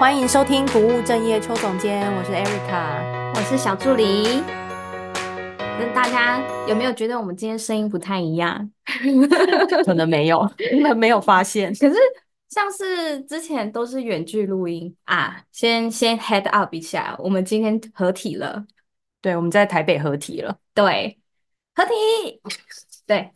欢迎收听不务正业邱总监，我是 Erica，我是小助理。那大家有没有觉得我们今天声音不太一样？可能没有，可能没有发现。可是像是之前都是远距录音啊，先先 head up 一下，我们今天合体了。对，我们在台北合体了。对，合体。对。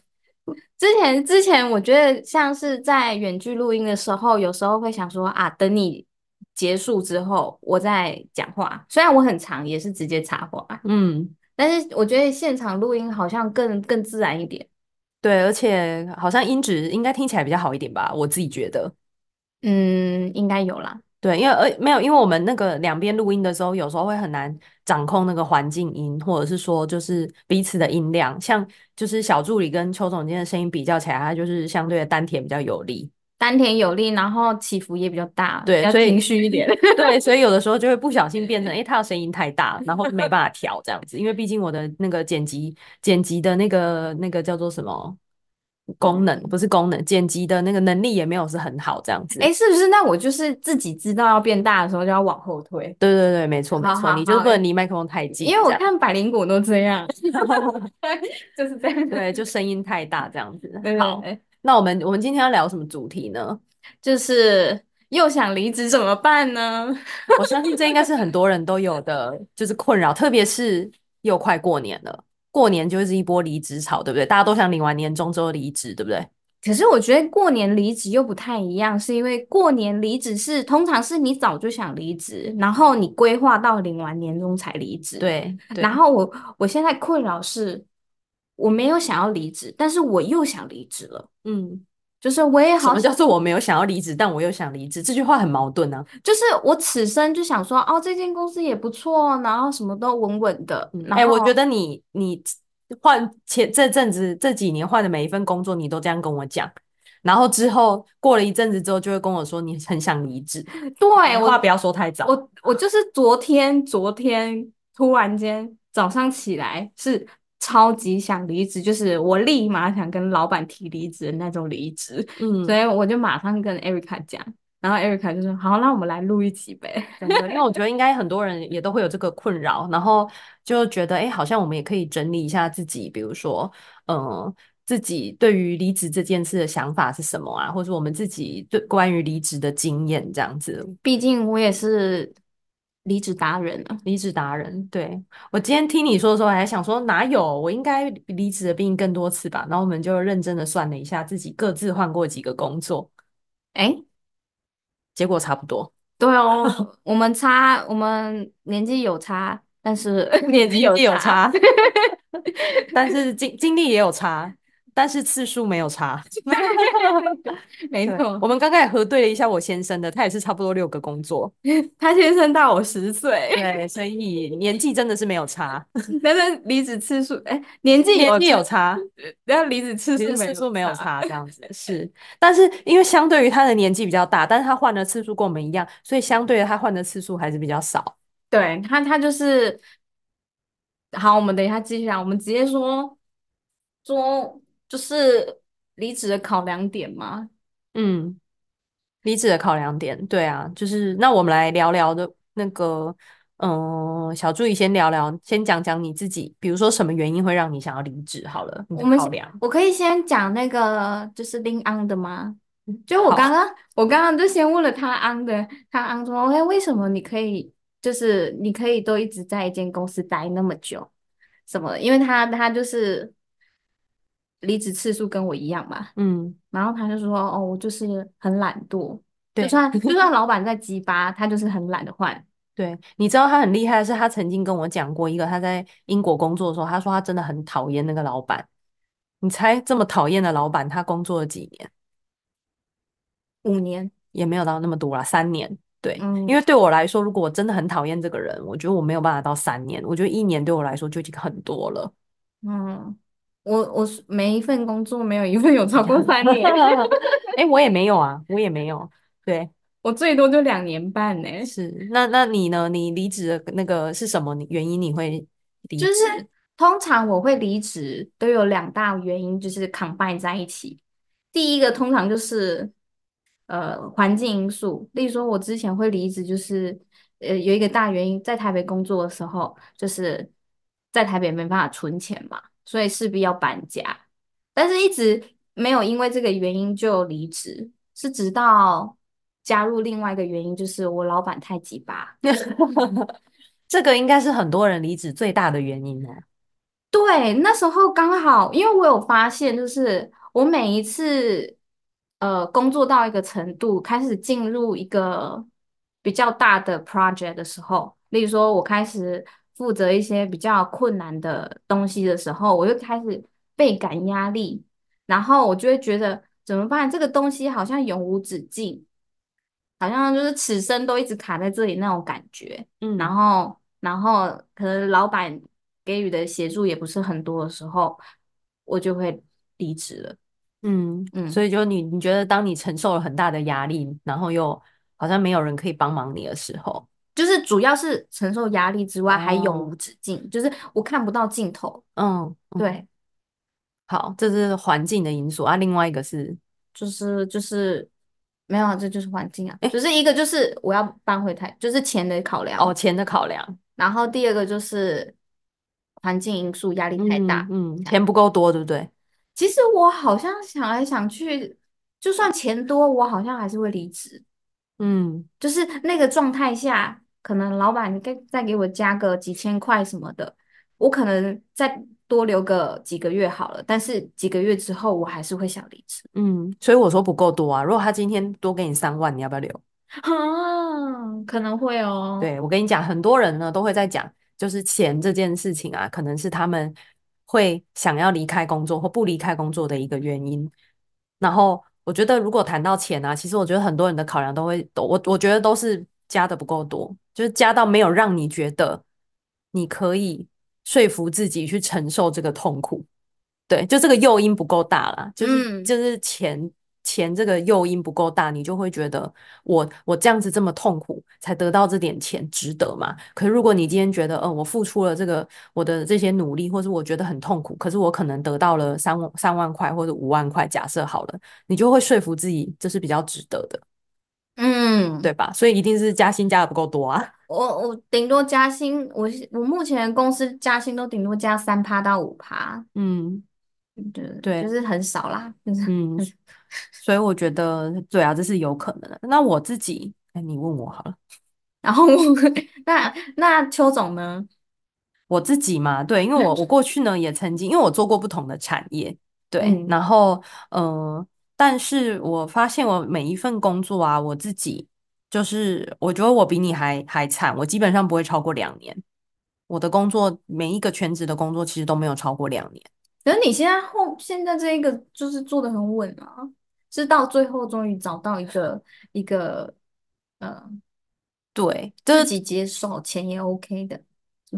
之前之前，我觉得像是在远距录音的时候，有时候会想说啊，等你结束之后，我再讲话。虽然我很长，也是直接插话，嗯，但是我觉得现场录音好像更更自然一点。对，而且好像音质应该听起来比较好一点吧，我自己觉得。嗯，应该有啦。对，因为呃没有，因为我们那个两边录音的时候，有时候会很难掌控那个环境音，或者是说就是彼此的音量。像就是小助理跟邱总监的声音比较起来，他就是相对的丹田比较有力，丹田有力，然后起伏也比较大，对，所以情绪一点。对，所以有的时候就会不小心变成，诶，他的声音太大，然后没办法调这样子。因为毕竟我的那个剪辑剪辑的那个那个叫做什么？功能不是功能，剪辑的那个能力也没有是很好，这样子。哎、欸，是不是？那我就是自己知道要变大的时候就要往后退。对对对，没错没错，你就不能离麦克风太近。因为我看百灵果都这样 就是这样。对，就声音太大这样子。好，那我们我们今天要聊什么主题呢？就是又想离职怎么办呢？我相信这应该是很多人都有的，就是困扰，特别是又快过年了。过年就是一波离职潮，对不对？大家都想领完年终之后离职，对不对？可是我觉得过年离职又不太一样，是因为过年离职是通常是你早就想离职，然后你规划到领完年终才离职。对。对。然后我我现在困扰是，我没有想要离职，但是我又想离职了。嗯。就是我也好，什么叫做我没有想要离职，但我又想离职？这句话很矛盾呢、啊。就是我此生就想说，哦，这间公司也不错，然后什么都稳稳的。哎、欸，我觉得你你换前这阵子这几年换的每一份工作，你都这样跟我讲，然后之后过了一阵子之后，就会跟我说你很想离职。对，话不要说太早。我我就是昨天昨天突然间早上起来是。超级想离职，就是我立马想跟老板提离职的那种离职，嗯，所以我就马上跟 Erica 讲，然后 Erica 就说：“好，那我们来录一集呗。”真的，因为我觉得应该很多人也都会有这个困扰，然后就觉得，哎、欸，好像我们也可以整理一下自己，比如说，嗯、呃，自己对于离职这件事的想法是什么啊，或者我们自己对关于离职的经验这样子。毕竟我也是。离职达人啊，离职达人。对，我今天听你说的时候，还想说哪有，我应该离职的比你更多次吧？然后我们就认真的算了一下，自己各自换过几个工作，哎、欸，结果差不多。对哦，我们差，我们年纪有差，但是 年纪有有差，但是经经历也有差。但是次数没有差，没错。我们刚刚也核对了一下我先生的，他也是差不多六个工作。他先生大我十岁，对，所以年纪真的是没有差。但是离职次数，哎、欸，年纪年纪有差，然后离职次数次数没有差，这样子是。但是因为相对于他的年纪比较大，但是他换的次数跟我们一样，所以相对于他换的次数还是比较少。对他，他就是好。我们等一下继续讲，我们直接说说。就是离职的考量点吗？嗯，离职的考量点，对啊，就是那我们来聊聊的那个，嗯、呃，小助理先聊聊，先讲讲你自己，比如说什么原因会让你想要离职？好了，我们考量。我可以先讲那个就是 Lin On 的吗？就我刚刚，我刚刚就先问了他 On 的，他 On 说，哎，为什么你可以，就是你可以都一直在一间公司待那么久，什么？因为他他就是。离职次数跟我一样嘛，嗯，然后他就说，哦，我就是很懒惰，对，就算就算老板在鸡巴，他就是很懒得换。对，你知道他很厉害的是，他曾经跟我讲过一个，他在英国工作的时候，他说他真的很讨厌那个老板。你猜这么讨厌的老板，他工作了几年？五年也没有到那么多啦，三年。对，嗯，因为对我来说，如果我真的很讨厌这个人，我觉得我没有办法到三年，我觉得一年对我来说就已经很多了。嗯。我我每一份工作没有一份有超过三年，哎、欸，我也没有啊，我也没有，对，我最多就两年半呢。是，那那你呢？你离职的那个是什么原因？你会离职？就是通常我会离职都有两大原因，就是 combine 在一起。第一个通常就是呃环境因素，例如说我之前会离职，就是呃有一个大原因，在台北工作的时候，就是在台北没办法存钱嘛，所以势必要搬家，但是一直没有因为这个原因就离职，是直到加入另外一个原因，就是我老板太鸡巴。这个应该是很多人离职最大的原因哦。对，那时候刚好，因为我有发现，就是我每一次呃工作到一个程度，开始进入一个比较大的 project 的时候，例如说我开始负责一些比较困难的东西的时候，我就开始倍感压力，然后我就会觉得怎么办？这个东西好像永无止境。好像就是此生都一直卡在这里那种感觉，嗯，然后，然后可能老板给予的协助也不是很多的时候，我就会离职了，嗯嗯，所以就你你觉得，当你承受了很大的压力，然后又好像没有人可以帮忙你的时候，就是主要是承受压力之外，还永无止境，哦，就是我看不到尽头，嗯，对，嗯，好，这是环境的因素啊，另外一个是，就是就是。没有啊，这就是环境啊。只是一个就是我要搬回台，就是钱的考量。哦，钱的考量。然后第二个就是环境因素，压力太大。嗯，嗯，钱不够多，对不对？其实我好像想来想去，就算钱多，我好像还是会离职。嗯，就是那个状态下，可能老板你再再给我加个几千块什么的，我可能再。多留个几个月好了，但是几个月之后我还是会想离职。嗯，所以我说不够多啊。如果他今天多给你三万，你要不要留？啊，可能会哦。对，我跟你讲，很多人呢都会在讲，就是钱这件事情啊，可能是他们会想要离开工作或不离开工作的一个原因。然后我觉得，如果谈到钱啊，其实我觉得很多人的考量都会都我我觉得都是加的不够多，就是加到没有让你觉得你可以。说服自己去承受这个痛苦，对，就这个诱因不够大啦，就是、嗯、就是钱钱这个诱因不够大，你就会觉得我我这样子这么痛苦才得到这点钱值得吗？可是如果你今天觉得，呃，我付出了这个我的这些努力，或是我觉得很痛苦，可是我可能得到了三万三万块或者五万块，假设好了，你就会说服自己这是比较值得的，嗯，对吧？所以一定是加薪加的不够多啊。我我顶多加薪，我我目前公司加薪都顶多加三趴到五趴，嗯，对对，就是很少啦，就是嗯，所以我觉得对啊，这是有可能的。那我自己，哎，你问我好了，然后 那那邱总呢？我自己嘛，对，因为我我过去呢也曾经，因为我做过不同的产业，对，嗯、然后呃，但是我发现我每一份工作啊，我自己。就是我觉得我比你还还惨，我基本上不会超过两年。我的工作每一个全职的工作其实都没有超过两年。可是你现在后现在这一个就是做的很稳啊，是到最后终于找到一个一个呃，对，自己接受钱也 OK 的。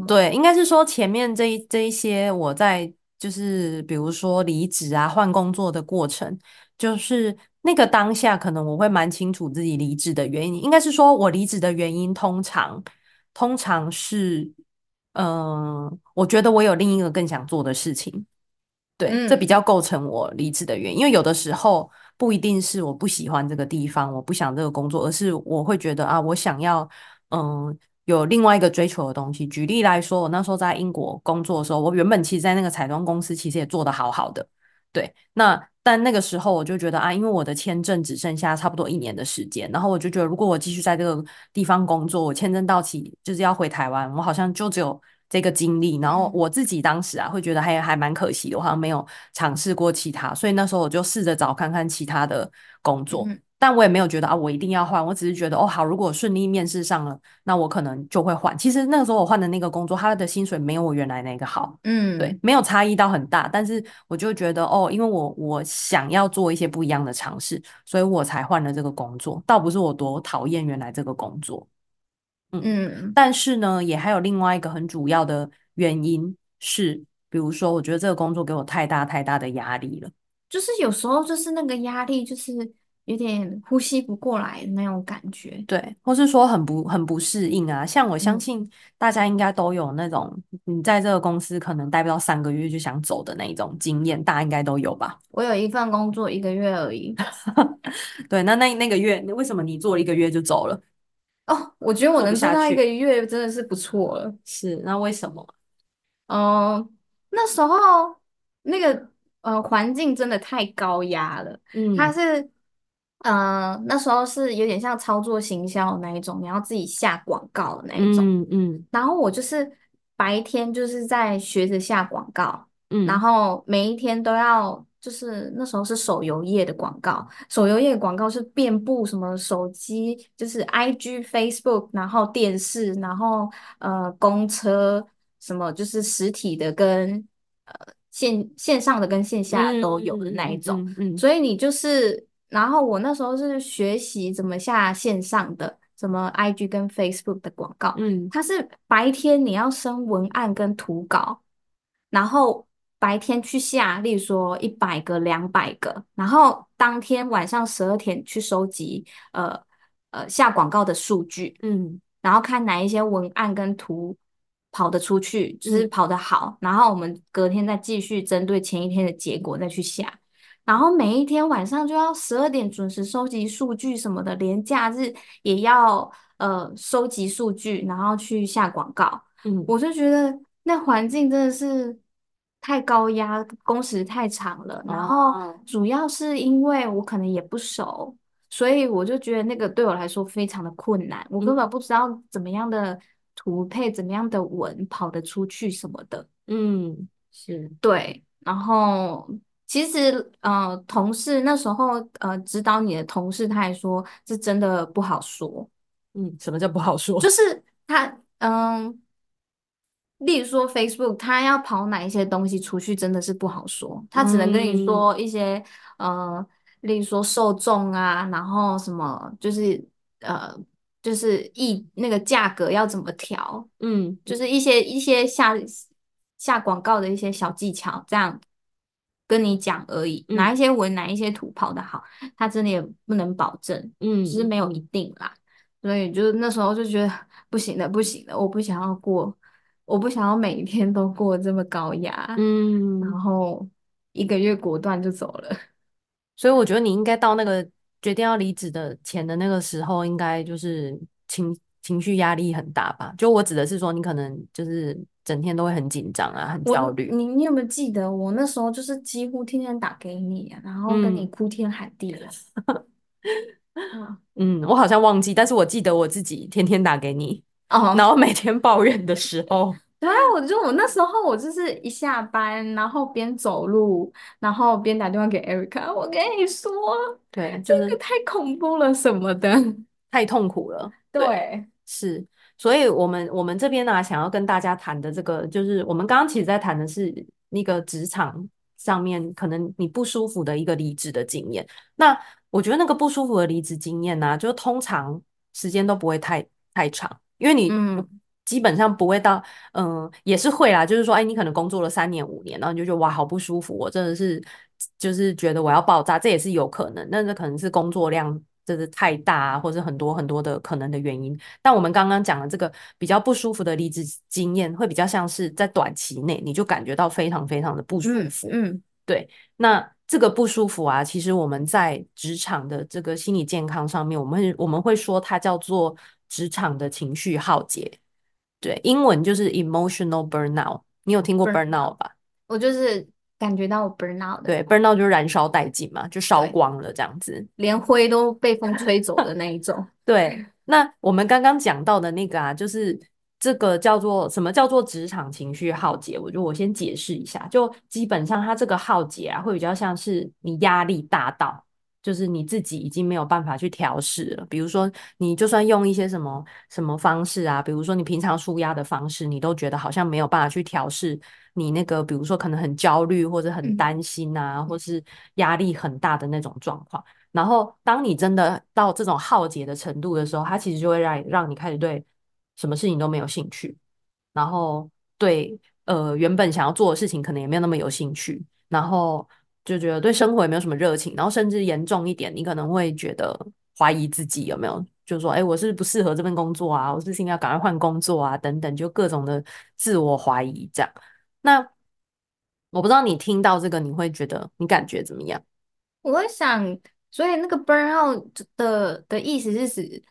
对，应该是说前面这一这一些我在就是比如说离职啊换工作的过程，就是。那个当下，可能我会蛮清楚自己离职的原因，应该是说我离职的原因，通常通常是，嗯、呃，我觉得我有另一个更想做的事情，对，嗯、这比较构成我离职的原因。因为有的时候不一定是我不喜欢这个地方，我不想这个工作，而是我会觉得啊，我想要，嗯、呃，有另外一个追求的东西。举例来说，我那时候在英国工作的时候，我原本其实在那个彩妆公司，其实也做得好好的，对，那。但那个时候我就觉得啊，因为我的签证只剩下差不多一年的时间，然后我就觉得，如果我继续在这个地方工作，我签证到期就是要回台湾，我好像就只有这个经历。然后我自己当时啊，会觉得还还蛮可惜的，我好像没有尝试过其他，所以那时候我就试着找看看其他的工作。嗯但我也没有觉得啊，我一定要换。我只是觉得哦，好，如果顺利面试上了，那我可能就会换。其实那个时候我换的那个工作，他的薪水没有我原来那个好，嗯，对，没有差异到很大。但是我就觉得哦，因为我我想要做一些不一样的尝试，所以我才换了这个工作。倒不是我多讨厌原来这个工作，嗯嗯。但是呢，也还有另外一个很主要的原因是，比如说，我觉得这个工作给我太大太大的压力了。就是有时候就是那个压力就是。有点呼吸不过来的那种感觉，对，或是说很不很不适应啊。像我相信大家应该都有那种，你在这个公司可能待不到三个月就想走的那一种经验，大家应该都有吧？我有一份工作一个月而已。对，那那那个月，为什么你做了一个月就走了？哦，我觉得我能做到一个月真的是不错了。是，那为什么？嗯、呃，那时候那个呃环境真的太高压了。嗯，它是呃那时候是有点像操作行销的那一种，你要自己下广告的那一种。嗯嗯。然后我就是白天就是在学着下广告，嗯，然后每一天都要。就是那时候是手游业的广告，手游业的广告是遍布什么手机，就是 IG、Facebook，然后电视，然后呃公车，什么就是实体的跟呃线线上的跟线下都有的那一种。嗯，嗯，嗯，所以你就是，然后我那时候是学习怎么下线上的，什么 IG 跟 Facebook 的广告。嗯，它是白天你要生文案跟图稿，然后。白天去下，例如说一百个、两百个，然后当天晚上十二点去收集，呃呃下广告的数据，嗯，然后看哪一些文案跟图跑得出去，就是跑得好，嗯，然后我们隔天再继续针对前一天的结果再去下，然后每一天晚上就要十二点准时收集数据什么的，连假日也要呃收集数据，然后去下广告，嗯，我就觉得那环境真的是。太高压，工时太长了，然后主要是因为我可能也不熟，所以我就觉得那个对我来说非常的困难，我根本不知道怎么样的图配，怎么样的文跑得出去什么的。嗯，是对。然后其实呃，同事那时候呃，指导你的同事他还说，这真的不好说。嗯，什么叫不好说？就是他嗯。呃例如说，Facebook 他要跑哪一些东西出去，真的是不好说。他只能跟你说一些，嗯、呃，例如说受众啊，然后什么，就是呃，就是一那个价格要怎么调，嗯，就是一些一些下下广告的一些小技巧，这样跟你讲而已。哪一些文，哪一些图跑得好，他真的也不能保证，嗯，只是没有一定啦。所以就是那时候就觉得不行了，不行了，我不想要过。我不想要每一天都过这么高压，嗯，然后一个月果断就走了。所以我觉得你应该到那个决定要离职的前的那个时候，应该就是情情绪压力很大吧？就我指的是说，你可能就是整天都会很紧张啊，很焦虑。你你有没有记得我那时候就是几乎天天打给你，然后跟你哭天喊地的？嗯，嗯，我好像忘记，但是我记得我自己天天打给你。哦，然后每天抱怨的时候，对啊，我就我那时候我就是一下班，然后边走路，然后边打电话给 Erica，我跟你说，对，就是、这个太恐怖了什么的，太痛苦了，对，对是，所以我们我们这边呢、啊，想要跟大家谈的这个，就是我们刚刚其实在谈的是那个职场上面可能你不舒服的一个离职的经验。那我觉得那个不舒服的离职经验呢、啊，就通常时间都不会太太长。因为你基本上不会到，嗯、呃，也是会啦，就是说，哎，你可能工作了三年五年，然后你就觉得哇，好不舒服，我真的是就是觉得我要爆炸，这也是有可能，那这可能是工作量真的太大啊，或者很多很多的可能的原因。但我们刚刚讲的这个比较不舒服的离职经验，会比较像是在短期内你就感觉到非常非常的不舒服，嗯，嗯对。那这个不舒服啊，其实我们在职场的这个心理健康上面，我们我们会说它叫做。职场的情绪耗竭，对，英文就是 emotional burnout。你有听过 burnout 吧？我就是感觉到 burnout。对，burnout 就是燃烧殆尽嘛，就烧光了这样子，连灰都被风吹走的那一种。对，那我们刚刚讲到的那个啊，就是这个叫做什么叫做职场情绪耗竭？我就我先解释一下，就基本上它这个耗竭啊，会比较像是你压力大到。就是你自己已经没有办法去调试了，比如说你就算用一些什么什么方式啊，比如说你平常舒压的方式，你都觉得好像没有办法去调试你那个，比如说可能很焦虑或者很担心啊，嗯、或是压力很大的那种状况。然后当你真的到这种耗竭的程度的时候，它其实就会让让你开始对什么事情都没有兴趣，然后对呃原本想要做的事情可能也没有那么有兴趣，然后。就觉得对生活也没有什么热情，然后甚至严重一点，你可能会觉得怀疑自己有没有，就是说，哎，我是不适合这份工作啊？我是不是应该赶快换工作啊？等等，就各种的自我怀疑这样。那我不知道你听到这个，你会觉得你感觉怎么样？我会想，所以那个 burnout 的的意思是指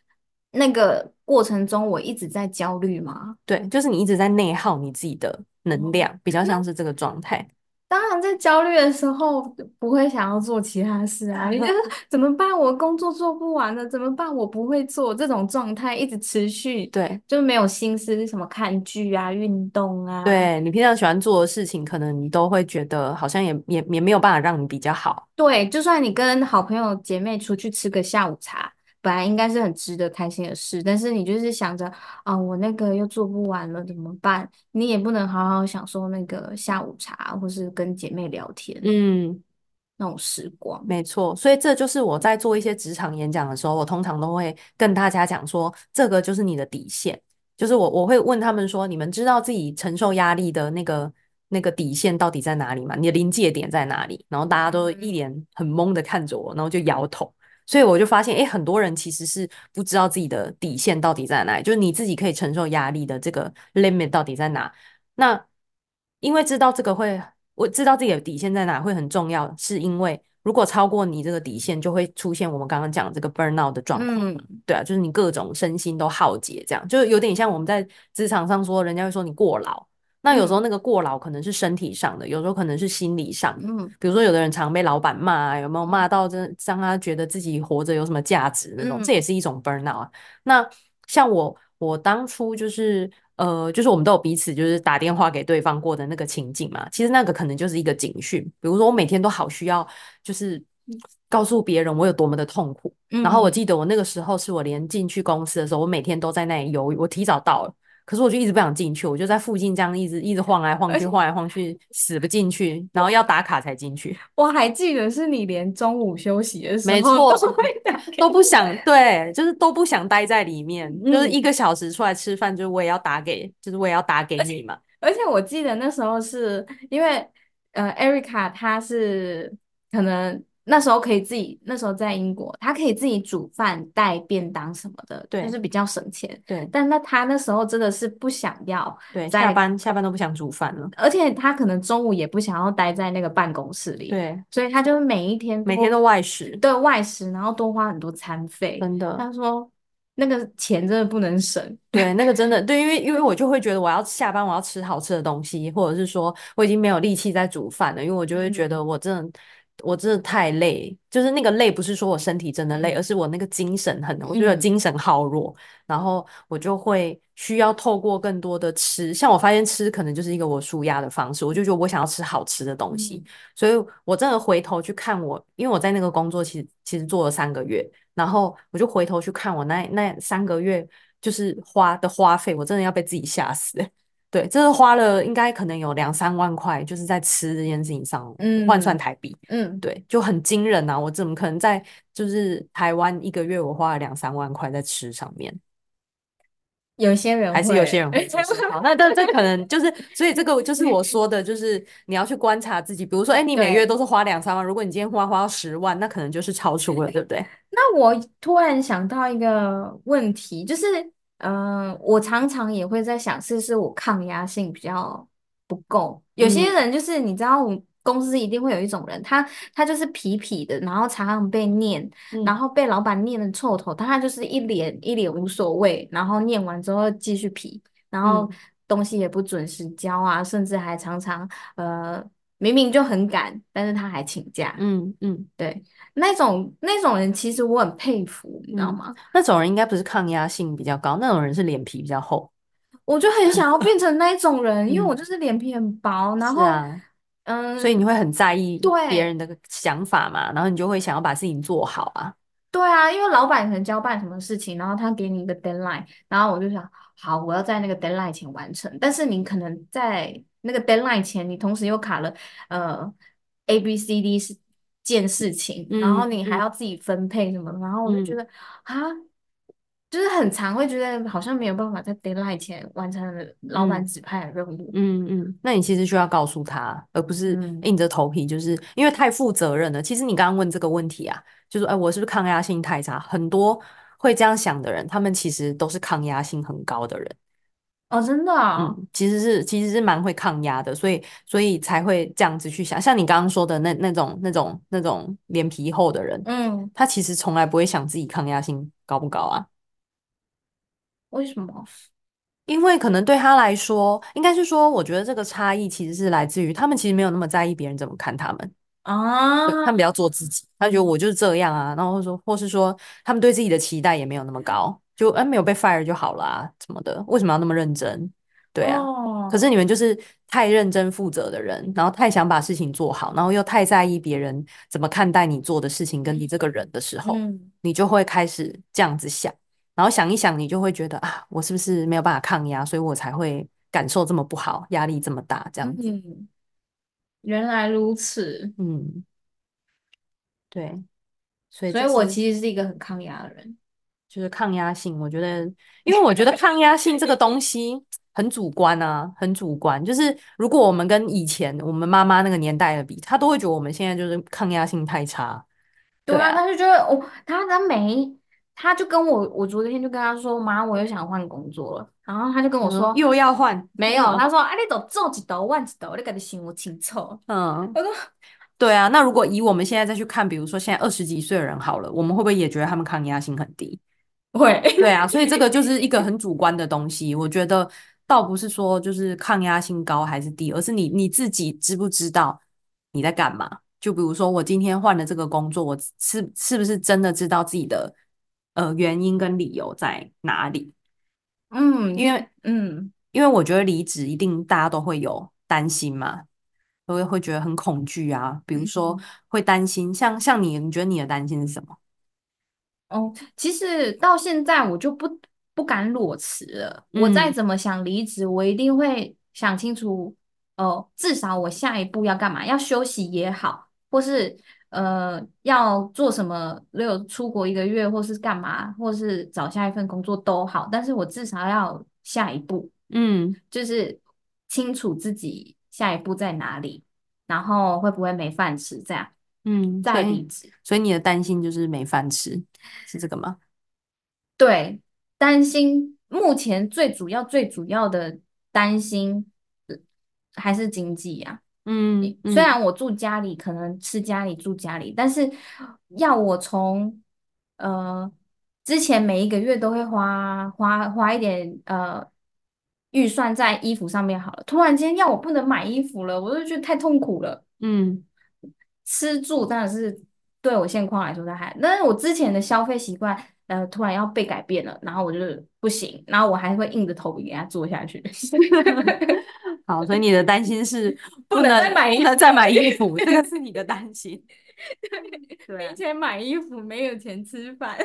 那个过程中我一直在焦虑吗？对，就是你一直在内耗你自己的能量，哦、比较像是这个状态。当然，在焦虑的时候不会想要做其他事啊！你觉得 怎么办？我工作做不完了，怎么办？我不会做这种状态一直持续，对，就没有心思什么看剧啊、运动啊。对，你平常喜欢做的事情，可能你都会觉得好像也也也没有办法让你比较好。对，就算你跟好朋友姐妹出去吃个下午茶。本来应该是很值得开心的事，但是你就是想着啊，我那个又做不完了怎么办？你也不能好好享受那个下午茶，或是跟姐妹聊天，嗯，那种时光。没错，所以这就是我在做一些职场演讲的时候，我通常都会跟大家讲说，这个就是你的底线，就是我我会问他们说，你们知道自己承受压力的那个那个底线到底在哪里吗？你的临界点在哪里？然后大家都一脸很懵的看着我，然后就摇头。所以我就发现，诶，很多人其实是不知道自己的底线到底在哪里，就是你自己可以承受压力的这个 limit 到底在哪。那因为知道这个会，我知道自己的底线在哪会很重要，是因为如果超过你这个底线，就会出现我们刚刚讲的这个 burnout 的状况。嗯，对啊，就是你各种身心都耗竭，这样就有点像我们在职场上说，人家会说你过劳。那有时候那个过劳可能是身体上的，有时候可能是心理上的。嗯，比如说有的人常被老板骂啊，有没有骂到真让他觉得自己活着有什么价值那种，嗯，这也是一种 burnout 啊。那像我，我当初就是呃，就是我们都有彼此就是打电话给对方过的那个情景嘛。其实那个可能就是一个警讯，比如说我每天都好需要就是告诉别人我有多么的痛苦。嗯，然后我记得我那个时候是我连进去公司的时候，我每天都在那里犹豫，我提早到了。可是我就一直不想进去，我就在附近这样一直一直晃来晃去，晃来晃去，死不进去，然后要打卡才进去。我还记得是你连中午休息的时候，没错，都不想，对，就是都不想待在里面，嗯、就是一个小时出来吃饭，就是我也要打给，就是我也要打给你嘛。而且，而且我记得那时候是因为，呃，Erica 她是可能。那时候可以自己，那时候在英国，他可以自己煮饭、带便当什么的，对，就是比较省钱。对，但那他那时候真的是不想要，对，下班下班都不想煮饭了，而且他可能中午也不想要待在那个办公室里，对，所以他就每一天每天都外食，对，外食，然后多花很多餐费，真的。他说那个钱真的不能省，对，那个真的对，因为因为我就会觉得我要下班，我要吃好吃的东西，或者是说我已经没有力气在煮饭了，因为我就会觉得我真的。我真的太累，就是那个累，不是说我身体真的累，而是我那个精神很，我觉得精神耗弱，嗯，然后我就会需要透过更多的吃，像我发现吃可能就是一个我舒压的方式，我就觉得我想要吃好吃的东西，嗯，所以我真的回头去看我，因为我在那个工作其实其实做了三个月，然后我就回头去看我那那三个月就是花的花费，我真的要被自己吓死。对，这是花了应该可能有两三万块，就是在吃这件事情上，嗯，换算台币，嗯，对，就很惊人啊！我怎么可能在就是台湾一个月我花了两三万块在吃上面？有些人还是有些人会 好，那这这可能就是，所以这个就是我说的，就是你要去观察自己。比如说，哎，你每月都是花两三万，如果你今天花花到十万，那可能就是超出了，对不对？那我突然想到一个问题，就是。嗯、呃，我常常也会在想，是不是我抗压性比较不够？有些人就是你知道，我们公司一定会有一种人，他他就是痞痞的，然后常常被念，嗯、然后被老板念的臭头，他就是一脸一脸无所谓，然后念完之后继续痞，然后东西也不准时交啊，嗯、甚至还常常呃。明明就很赶，但是他还请假。嗯嗯，对，那种那种人其实我很佩服，你知道吗？嗯、那种人应该不是抗压性比较高，那种人是脸皮比较厚。我就很想要变成那种人，因为我就是脸皮很薄，然后、啊、嗯，所以你会很在意别人的想法嘛，然后你就会想要把事情做好啊。对啊，因为老板可能交办什么事情，然后他给你一个 deadline，然后我就想，好，我要在那个 deadline 前完成，但是你可能在。那个 deadline 前，你同时又卡了呃 A B C D 是件事情，嗯，然后你还要自己分配什么，嗯，然后我就觉得啊，就是很常会觉得好像没有办法在 deadline 前完成老板指派的任务。嗯嗯，那你其实需要告诉他，而不是硬着头皮，就是因为太负责任了。其实你刚刚问这个问题啊，就是哎，我是不是抗压性太差？很多会这样想的人，他们其实都是抗压性很高的人。哦，真的啊、其实是其实是蛮会抗压的，所以所以才会这样子去想。像你刚刚说的那那种那种那种脸皮厚的人，嗯，他其实从来不会想自己抗压性高不高啊。为什么？因为可能对他来说，应该是说，我觉得这个差异其实是来自于他们其实没有那么在意别人怎么看他们啊，他们比较做自己，他觉得我就是这样啊，然后说或是说他们对自己的期待也没有那么高，就哎没有被 fire 就好了啊，什么的，为什么要那么认真？对啊，哦、可是你们就是太认真负责的人，然后太想把事情做好，然后又太在意别人怎么看待你做的事情跟你这个人的时候，嗯、你就会开始这样子想，然后想一想，你就会觉得啊，我是不是没有办法抗压，所以我才会感受这么不好，压力这么大，这样子。嗯，原来如此。嗯，对，所以所以我其实是一个很抗压的人。就是抗压性，我觉得，因为我觉得抗压性这个东西很主观啊，很主观。就是如果我们跟以前我们妈妈那个年代的比，她都会觉得我们现在就是抗压性太差。对啊，他就觉得哦，他他没，他就跟我，我昨天就跟他说，妈，我又想换工作了。然后他就跟我说，又要换？没有，他说，啊，你都做几道，换几道，你感觉想我清楚。嗯，我说，对啊，那如果以我们现在再去看，比如说现在二十几岁的人好了，我们会不会也觉得他们抗压性很低？会，对啊，所以这个就是一个很主观的东西。我觉得倒不是说就是抗压性高还是低，而是你你自己知不知道你在干嘛。就比如说我今天换了这个工作，我是是不是真的知道自己的呃原因跟理由在哪里？嗯，因为嗯，因为我觉得离职一定大家都会有担心嘛，都会会觉得很恐惧啊。比如说会担心，像像你，你觉得你的担心是什么？哦，其实到现在我就不不敢裸辞了。嗯、我再怎么想离职，我一定会想清楚。哦、呃，至少我下一步要干嘛？要休息也好，或是呃要做什么？例如出国一个月，或是干嘛，或是找下一份工作都好。但是我至少要下一步，嗯，就是清楚自己下一步在哪里，然后会不会没饭吃这样。嗯，再离职，所以你的担心就是没饭吃，是这个吗？对，担心目前最主要、最主要的担心还是经济呀、啊。嗯，虽然我住家里，可能吃家里住家里，但是要我从呃之前每一个月都会花花花一点呃预算在衣服上面好了，突然间要我不能买衣服了，我就觉得太痛苦了。嗯。吃住当然是对我现况来说，它还，但是我之前的消费习惯，呃，突然要被改变了，然后我就不行，然后我还会硬着头皮给他做下去。好，所以你的担心是 不能，不能再买衣服，再买衣 服，这个是你的担心。对，没钱买衣服，没有钱吃饭。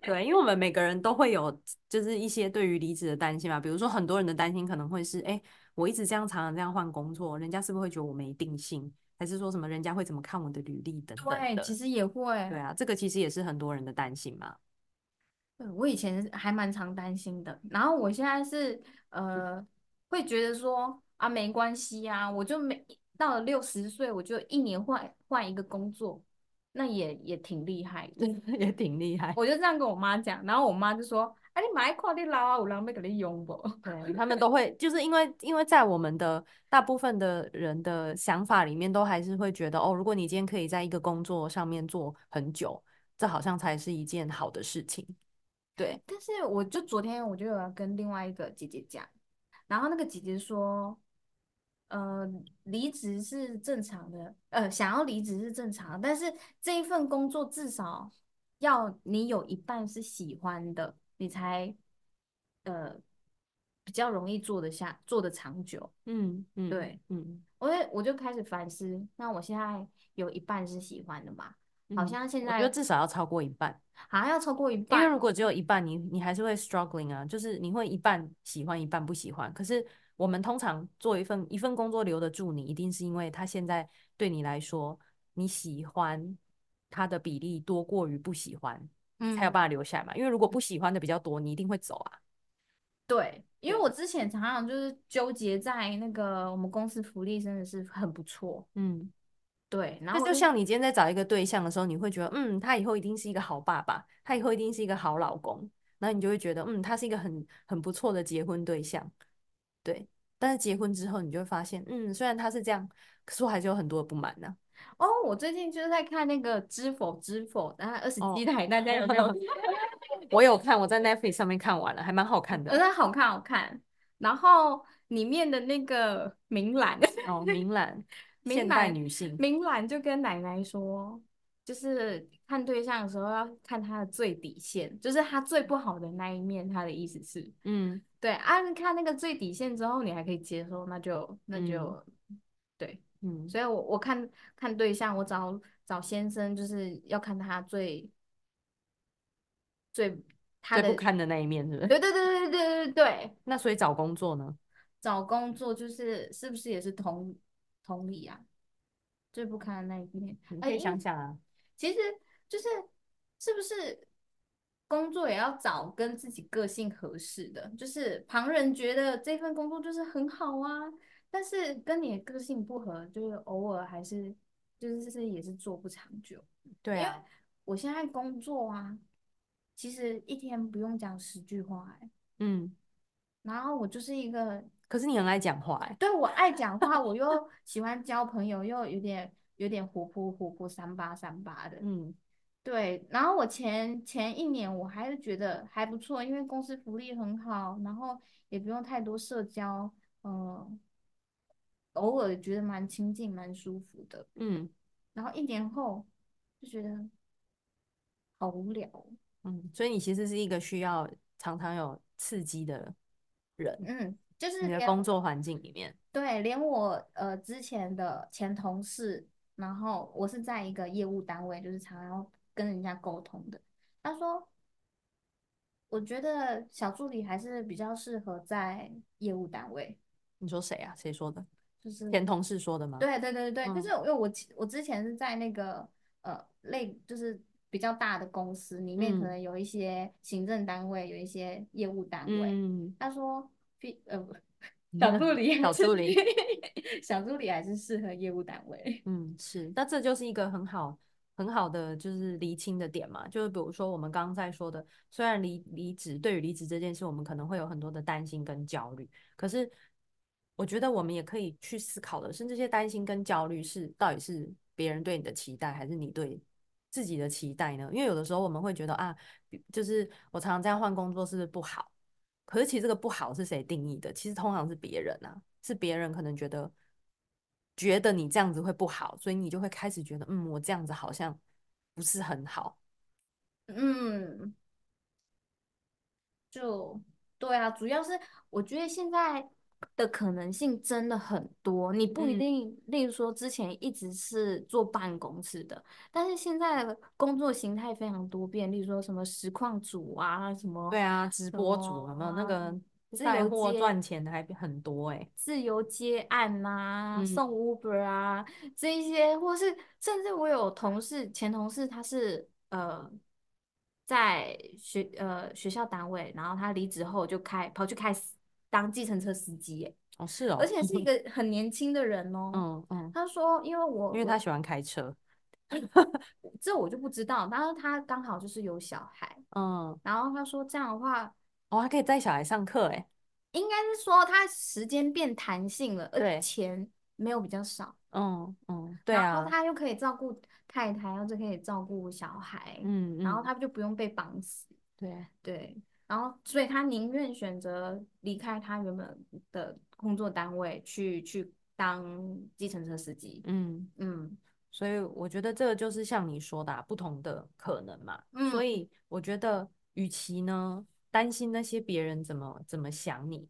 对，因为我们每个人都会有，就是一些对于离职的担心嘛。比如说，很多人的担心可能会是，哎，我一直这样常常这样换工作，人家是不是会觉得我没定性？还是说什么人家会怎么看我的履历等等的？对，其实也会。对啊，这个其实也是很多人的担心嘛。对，我以前还蛮常担心的，然后我现在是呃，会觉得说啊，没关系啊，我就每到了六十岁，我就一年换换一个工作，那也也挺厉害的，也挺厉害。我就这样跟我妈讲，然后我妈就说。哎、啊，你买快点老啊，有人要给你用不？对，他们都会，就是因为因为在我们的大部分的人的想法里面，都还是会觉得哦，如果你今天可以在一个工作上面做很久，这好像才是一件好的事情。对，但是我就昨天我就有跟另外一个姐姐讲，然后那个姐姐说，呃，离职是正常的，呃，想要离职是正常的，但是这一份工作至少要你有一半是喜欢的。你才呃比较容易做得下，做得长久。嗯嗯，对，嗯，我我就开始反思，那我现在有一半是喜欢的嘛？嗯、好像现在我觉得至少要超过一半，好像要超过一半。因为如果只有一半，你你还是会 struggling 啊，就是你会一半喜欢，一半不喜欢。可是我们通常做一份一份工作留得住你，一定是因为他现在对你来说，你喜欢他的比例多过于不喜欢。才有办法留下来嘛？因为如果不喜欢的比较多，你一定会走啊。对，因为我之前常常就是纠结在那个我们公司福利真的是很不错，嗯，对。然后就像你今天在找一个对象的时候，你会觉得，嗯，他以后一定是一个好爸爸，他以后一定是一个好老公，然后你就会觉得，嗯，他是一个很很不错的结婚对象。对。但是结婚之后，你就会发现，嗯，虽然他是这样，可是我还是有很多的不满呢、啊。哦，我最近就是在看那个《知否知否》，然后二十七台，大家有没有？我有看，我在 Netflix 上面看完了，还蛮好看的。真的好看，好看。然后里面的那个明兰，哦，明兰，现代女性，明兰就跟奶奶说，就是看对象的时候要看他的最底线，就是他最不好的那一面。他的意思是，嗯。对，按、啊、看那个最底线之后，你还可以接受，那就那就、嗯，所以我我看看对象，我找找先生就是要看他最最他不堪的那一面，是不是？对对对对对对对。那所以找工作呢？找工作就是是不是也是同同理啊？最不堪的那一面，你可以想想啊，其实就是是不是？工作也要找跟自己个性合适的，就是旁人觉得这份工作就是很好啊，但是跟你的个性不合，就是偶尔还是就是也是做不长久。对啊，我现在工作啊，其实一天不用讲十句话哎，嗯，然后我就是一个，可是你很爱讲话哎，对，我爱讲话，我又喜欢交朋友，又有点有点活泼活泼三八三八的，嗯。对，然后我前前一年我还是觉得还不错，因为公司福利很好，然后也不用太多社交，嗯、呃，偶尔觉得蛮亲近、蛮舒服的，嗯。然后一年后就觉得好无聊，嗯。所以你其实是一个需要常常有刺激的人，嗯，就是你的工作环境里面，对，连我呃之前的前同事，然后我是在一个业务单位，就是常常。跟人家沟通的，他说：“我觉得小助理还是比较适合在业务单位。”你说谁啊？谁说的？就是前同事说的吗？对对对对，就、嗯、是因为我我之前是在那个呃类就是比较大的公司里面，可能有一些行政单位，嗯、有一些业务单位。嗯、他说：“呃，小助理，小助理，小助理还是适合业务单位。”嗯，是，那这就是一个很好。很好的就是厘清的点嘛，就是比如说我们刚刚在说的，虽然离离职对于离职这件事，我们可能会有很多的担心跟焦虑，可是我觉得我们也可以去思考的是，这些担心跟焦虑是到底是别人对你的期待，还是你对自己的期待呢？因为有的时候我们会觉得啊，就是我常常这样换工作是不是不好？可是其实这个不好是谁定义的？其实通常是别人啊，是别人可能觉得。觉得你这样子会不好，所以你就会开始觉得，嗯，我这样子好像不是很好。嗯，就对啊，主要是我觉得现在的可能性真的很多，你不一定，嗯、例如说之前一直是坐办公室的，但是现在的工作形态非常多变，例如说什么实况组啊，什么对啊，直播主有没有？那个？带货赚钱的还很多哎、欸，自由接案呐、啊，嗯、送 Uber 啊，这一些，或是甚至我有同事，前同事他是呃在学呃学校单位，然后他离职后就开跑去开当计程车司机哎、欸，哦是哦，而且是一个很年轻的人哦，嗯嗯，他说因为我因为他喜欢开车，这我就不知道，但是他刚好就是有小孩，嗯，然后他说这样的话。哦，还可以带小孩上课哎，应该是说他时间变弹性了，而且钱没有比较少。嗯嗯，对啊。然后他又可以照顾太太，然后就可以照顾小孩，嗯，然后他就不用被绑死。对对，然后所以他宁愿选择离开他原本的工作单位，去去当计程车司机。嗯嗯，所以我觉得这个就是像你说的啊，不同的可能嘛。嗯，所以我觉得，与其呢。担心那些别人怎么怎么想你，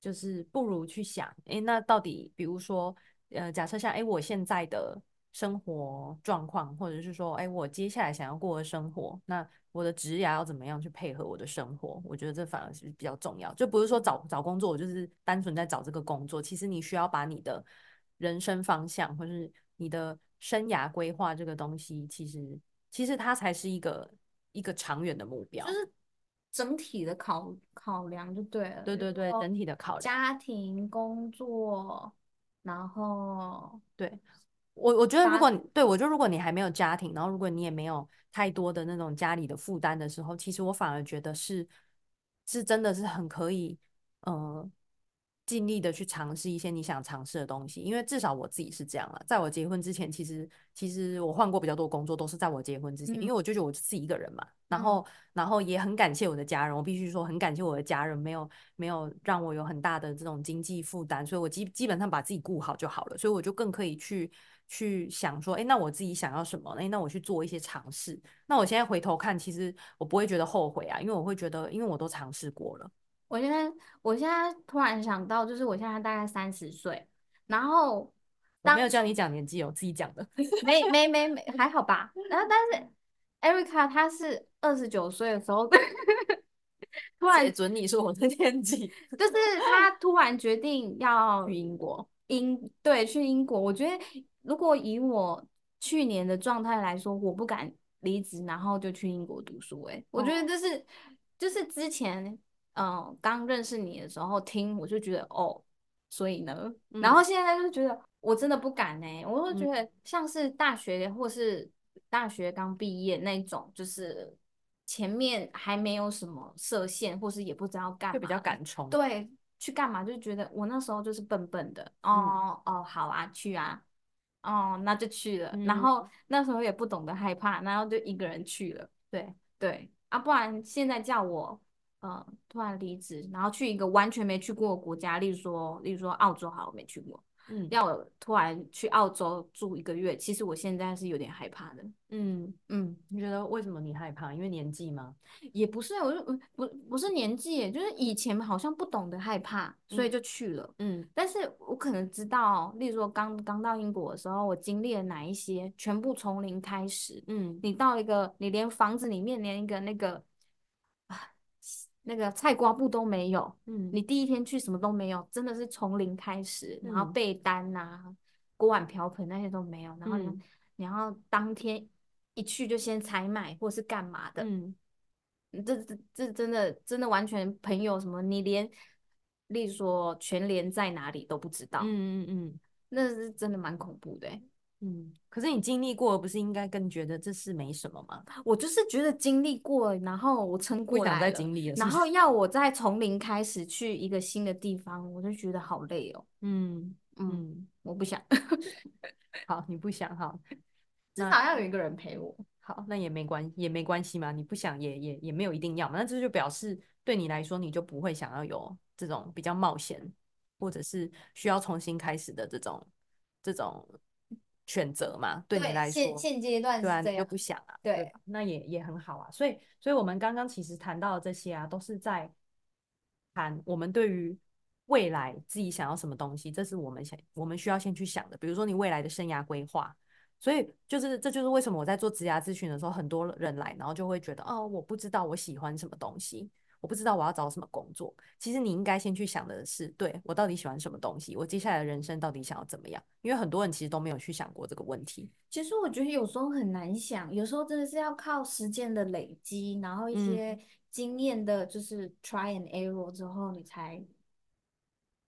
就是不如去想，诶，那到底，比如说，呃，假设像，诶，我现在的生活状况，或者是说，哎，我接下来想要过的生活，那我的职业要怎么样去配合我的生活？我觉得这反而是比较重要，就不是说找找工作，我就是单纯在找这个工作。其实你需要把你的人生方向，或是你的生涯规划这个东西，其实其实它才是一个一个长远的目标。就是整体的考考量就对了，对对对，整体的考量，家庭、工作，然后对我，我觉得如果对我觉得如果你还没有家庭，然后如果你也没有太多的那种家里的负担的时候，其实我反而觉得是是真的是很可以，呃，尽力的去尝试一些你想尝试的东西，因为至少我自己是这样了。在我结婚之前，其实其实我换过比较多工作，都是在我结婚之前，嗯、因为我就觉得我自己一个人嘛。然后、嗯、然后也很感谢我的家人，我必须说很感谢我的家人，没有没有让我有很大的这种经济负担，所以我基基本上把自己顾好就好了，所以我就更可以去去想说，哎，那我自己想要什么？哎，那我去做一些尝试。那我现在回头看，其实我不会觉得后悔啊，因为我会觉得，因为我都尝试过了。我现在，我现在突然想到，就是我现在大概三十岁，然后我没有叫你讲年纪，我自己讲的，没没没没，还好吧。然后但是 Erica 她是二十九岁的时候，突然准你说我的年纪，就是他突然决定要去英国，英对去英国。我觉得如果以我去年的状态来说，我不敢离职，然后就去英国读书。哎，我觉得这是、哦、就是之前。嗯，刚认识你的时候听，我就觉得哦，所以呢，嗯、然后现在就觉得我真的不敢呢、欸。我会觉得像是大学或是大学刚毕业那种，就是前面还没有什么设限，或是也不知道干嘛，就比较敢冲。对，去干嘛就觉得我那时候就是笨笨的。哦、嗯、哦，好啊，去啊，哦，那就去了。嗯、然后那时候也不懂得害怕，然后就一个人去了。对对啊，不然现在叫我。嗯，突然离职，然后去一个完全没去过的国家，例如说，例如说澳洲，好，我没去过。嗯，要我突然去澳洲住一个月，其实我现在是有点害怕的。嗯嗯，你觉得为什么你害怕？因为年纪吗？也不是，我就不不是年纪，就是以前好像不懂得害怕，所以就去了。嗯，但是我可能知道，例如说刚刚到英国的时候，我经历了哪一些，全部从零开始。嗯，你到一个，你连房子里面连一个那个。那个菜瓜布都没有，嗯，你第一天去什么都没有，真的是从零开始，嗯、然后被单啊、锅碗瓢盆那些都没有，然后然后当天一去就先采买或是干嘛的，嗯，这这这真的真的完全朋友什么，你连，例如说全联在哪里都不知道，嗯嗯嗯，那是真的蛮恐怖的。嗯，可是你经历过，不是应该更觉得这事没什么吗？我就是觉得经历过，然后我撑过来了，不想再经历了，然后要我再从零开始去一个新的地方，我就觉得好累哦。嗯嗯，嗯我 不想。好，你不想哈？至少要有一个人陪我。好，那也没关也没关系嘛，你不想也也也没有一定要嘛。那这就表示对你来说，你就不会想要有这种比较冒险，或者是需要重新开始的这种这种。选择嘛，对你来说，现现阶段对啊，你又不想啊，对，对，那也也很好啊。所以，所以我们刚刚其实谈到的这些啊，都是在谈我们对于未来自己想要什么东西，这是我们想我们需要先去想的。比如说你未来的生涯规划，所以就是这就是为什么我在做职涯咨询的时候，很多人来，然后就会觉得哦，我不知道我喜欢什么东西。我不知道我要找什么工作，其实你应该先去想的是，对，我到底喜欢什么东西，我接下来的人生到底想要怎么样？因为很多人其实都没有去想过这个问题。其实我觉得有时候很难想，有时候真的是要靠时间的累积，然后一些经验的，就是 try and error 之后，你才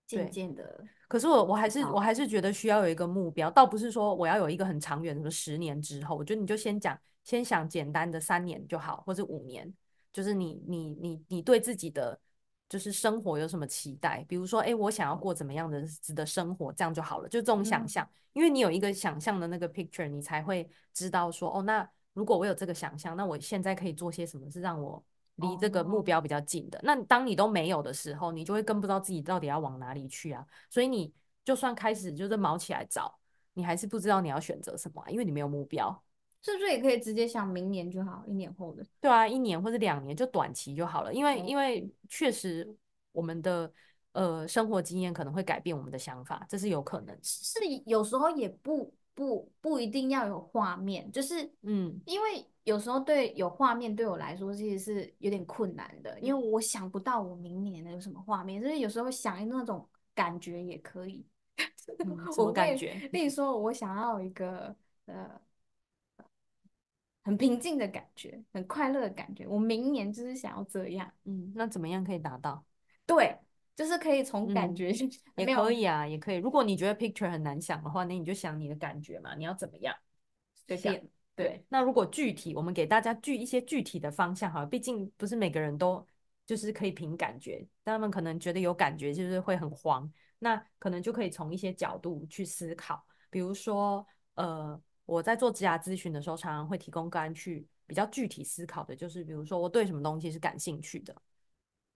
渐渐的。可是我我还是我还是觉得需要有一个目标，倒不是说我要有一个很长远的，什么十年之后，我觉得你就先讲，先想简单的三年就好，或者五年。就是你你你你对自己的就是生活有什么期待？比如说，哎，我想要过怎么样的的生活，这样就好了。就这种想象，因为你有一个想象的那个 picture，你才会知道说，哦，那如果我有这个想象，那我现在可以做些什么，是让我离这个目标比较近的。那当你都没有的时候，你就会更不知道自己到底要往哪里去啊。所以你就算开始就是毛起来找，你还是不知道你要选择什么，因为你没有目标。是不是也可以直接想明年就好，一年后的？对啊，一年或者两年就短期就好了，因为、嗯、因为确实我们的呃生活经验可能会改变我们的想法，这是有可能。是有时候也不不不一定要有画面，就是嗯，因为有时候对有画面对我来说其实是有点困难的，因为我想不到我明年的有什么画面，所以有时候想那种感觉也可以。嗯、什么感觉？例如说我想要一个呃。很平静的感觉，很快乐的感觉。我明年就是想要这样，嗯，那怎么样可以达到？对，就是可以从感觉、嗯、也可以啊，也可以。如果你觉得 picture 很难想的话，那你就想你的感觉嘛，你要怎么样？随便。对，对，那如果具体，我们给大家具一些具体的方向，哈，毕竟不是每个人都就是可以凭感觉，但他们可能觉得有感觉就是会很慌，那可能就可以从一些角度去思考，比如说，呃，我在做职涯咨询的时候，常常会提供个案去比较具体思考的，就是比如说我对什么东西是感兴趣的，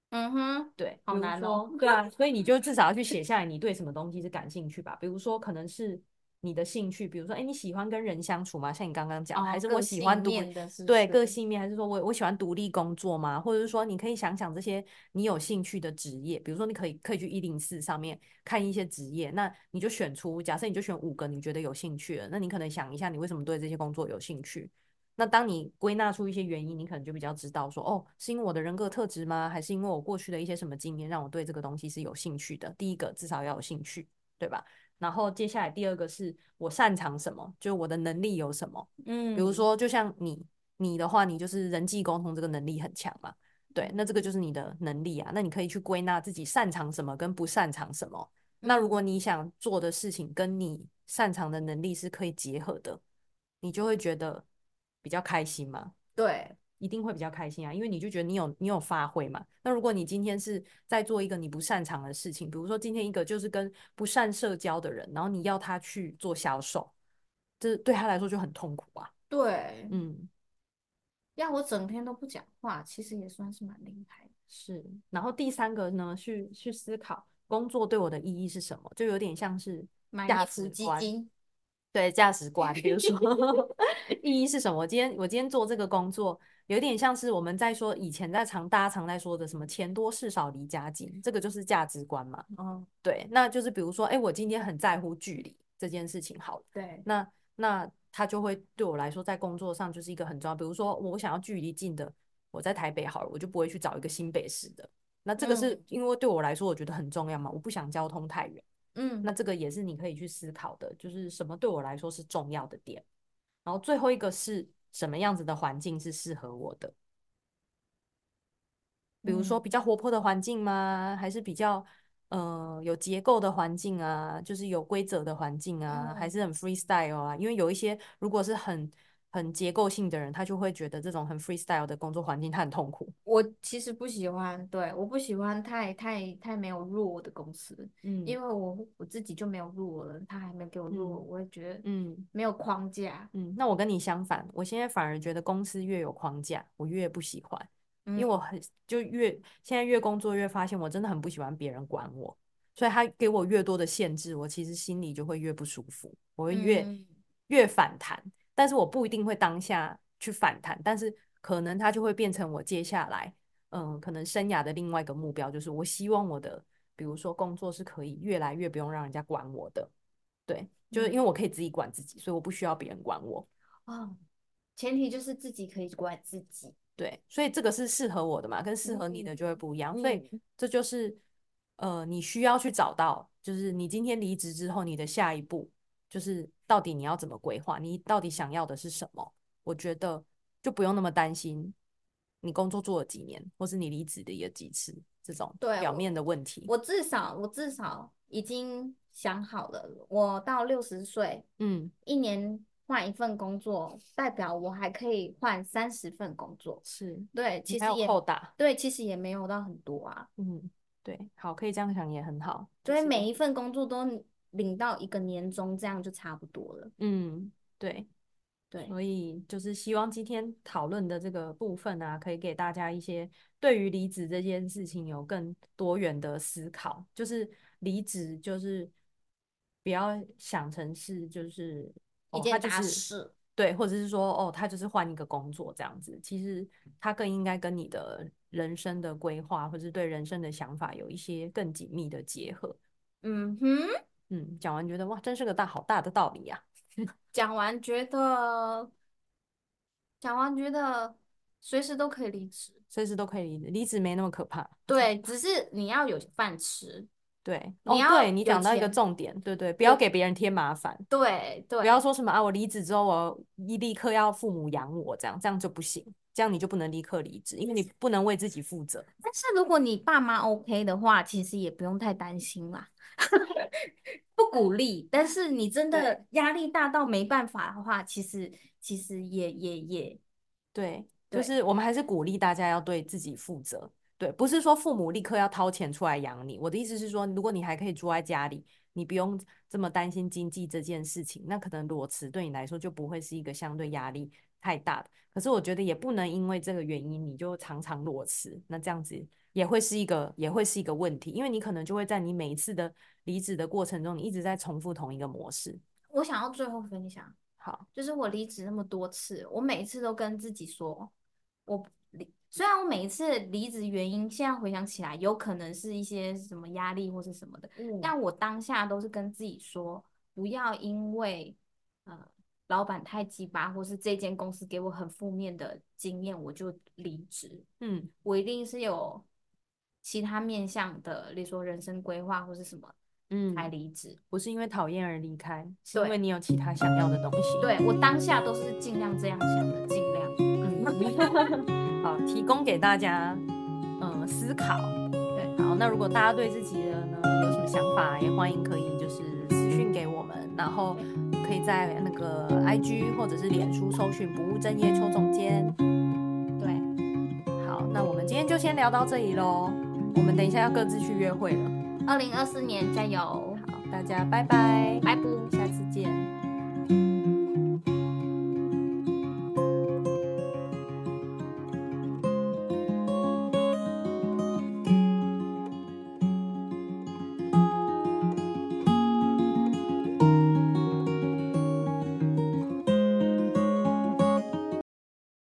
嗯哼，对，好难哦，对啊，所以你就至少要去写下来，你对什么东西是感兴趣吧，比如说可能是。你的兴趣，比如说，哎、欸，你喜欢跟人相处吗？像你刚刚讲，还是我喜欢独对个性面，还是说我我喜欢独立工作吗？或者是说，你可以想想这些你有兴趣的职业，比如说，你可以可以去一零四上面看一些职业，那你就选出，假设你就选五个你觉得有兴趣的，那你可能想一下，你为什么对这些工作有兴趣？那当你归纳出一些原因，你可能就比较知道说，哦，是因为我的人格特质吗？还是因为我过去的一些什么经验让我对这个东西是有兴趣的？第一个至少要有兴趣，对吧？然后接下来第二个是我擅长什么，就我的能力有什么，嗯，比如说就像你，你的话，你就是人际沟通这个能力很强嘛，对，那这个就是你的能力啊，那你可以去归纳自己擅长什么跟不擅长什么。那如果你想做的事情跟你擅长的能力是可以结合的，你就会觉得比较开心嘛，对。一定会比较开心啊，因为你就觉得你有你有发挥嘛。那如果你今天是在做一个你不擅长的事情，比如说今天一个就是跟不善社交的人，然后你要他去做销售，这对他来说就很痛苦啊。对，嗯，要我整天都不讲话，其实也算是蛮厉害的。是，然后第三个呢，去去思考工作对我的意义是什么，就有点像是价值观。对，价值观，比如说意义是什么？我今天我今天做这个工作。有点像是我们在说以前在常大家常在说的什么钱多事少离家近，这个就是价值观嘛。嗯，对，那就是比如说，哎，我今天很在乎距离这件事情，好了，对，那那他就会对我来说在工作上就是一个很重要。比如说我想要距离近的，我在台北好了，我就不会去找一个新北市的。那这个是因为对我来说我觉得很重要嘛，我不想交通太远。嗯，那这个也是你可以去思考的，就是什么对我来说是重要的点。然后最后一个是。什么样子的环境是适合我的？比如说比较活泼的环境吗？还是比较呃有结构的环境啊？就是有规则的环境啊？还是很 freestyle 啊？因为有一些如果是很很结构性的人，他就会觉得这种很 freestyle 的工作环境他很痛苦。我其实不喜欢，对，我不喜欢太太太没有 rule 的公司，嗯，因为我我自己就没有 rule 了，他还没给我嗯，我会觉得嗯。没有框架，嗯，那我跟你相反，我现在反而觉得公司越有框架，我越不喜欢，因为我很就越现在越工作越发现我真的很不喜欢别人管我，所以他给我越多的限制，我其实心里就会越不舒服，我会越，嗯，越反弹。但是我不一定会当下去反弹，但是可能它就会变成我接下来，嗯，可能生涯的另外一个目标，就是我希望我的，比如说工作是可以越来越不用让人家管我的，对，就是因为我可以自己管自己，所以我不需要别人管我。哦，前提就是自己可以管自己，对，所以这个是适合我的嘛，跟适合你的就会不一样，所以这就是，呃，你需要去找到，就是你今天离职之后，你的下一步。就是到底你要怎么规划？你到底想要的是什么？我觉得就不用那么担心，你工作做了几年，或是你离职的有几次这种表面的问题。我，我至少我至少已经想好了，我到六十岁，嗯，一年换一份工作，代表我还可以换三十份工作。是对，其实也对，其实也没有到很多啊。嗯，对，好，可以这样想也很好。所以每一份工作都。领到一个年终，这样就差不多了。嗯，对，对，所以就是希望今天讨论的这个部分啊，可以给大家一些对于离职这件事情有更多元的思考。就是离职，就是不要想成是就是一件大事，哦，对，或者是说哦，他就是换一个工作这样子。其实他更应该跟你的人生的规划，或者是对人生的想法有一些更紧密的结合。嗯哼。嗯，讲完觉得哇，真是个大好大的道理呀、啊。讲完觉得，讲完觉得随时都可以离职，随时都可以离职，离职没那么可怕。对，只是你要有饭吃。对，你要、哦、对你讲到一个重点，对对，不要给别人添麻烦。对对，不要说什么啊，我离职之后我一立刻要父母养我，这样这样就不行，这样你就不能立刻离职，因为你不能为自己负责。但是如果你爸妈 OK 的话，其实也不用太担心啦。不鼓励，但是你真的压力大到没办法的话，其实其实也也也对，就是我们还是鼓励大家要对自己负责。对，不是说父母立刻要掏钱出来养你。我的意思是说，如果你还可以住在家里，你不用这么担心经济这件事情，那可能裸辞对你来说就不会是一个相对压力太大的。可是我觉得也不能因为这个原因你就常常裸辞，那这样子也会是一个也会是一个问题，因为你可能就会在你每一次的离职的过程中，你一直在重复同一个模式。我想要最后分享，好，就是我离职那么多次，我每一次都跟自己说，我离。虽然我每一次离职原因，现在回想起来，有可能是一些什么压力或是什么的，嗯，但我当下都是跟自己说，不要因为呃老板太鸡巴，或是这间公司给我很负面的经验，我就离职。嗯，我一定是有其他面向的，例如说人生规划或是什么，嗯，才离职，不是因为讨厌而离开，是因为你有其他想要的东西。对，我当下都是尽量这样想的，尽量。嗯 好，提供给大家，嗯，思考。对，好，那如果大家对自己的呢有什么想法，也欢迎可以就是私讯给我们，然后可以在那个 IG 或者是脸书搜寻“不务正业邱总监”。对，好，那我们今天就先聊到这里喽。我们等一下要各自去约会了。二零二四年加油！好，大家拜拜，拜拜，下次见。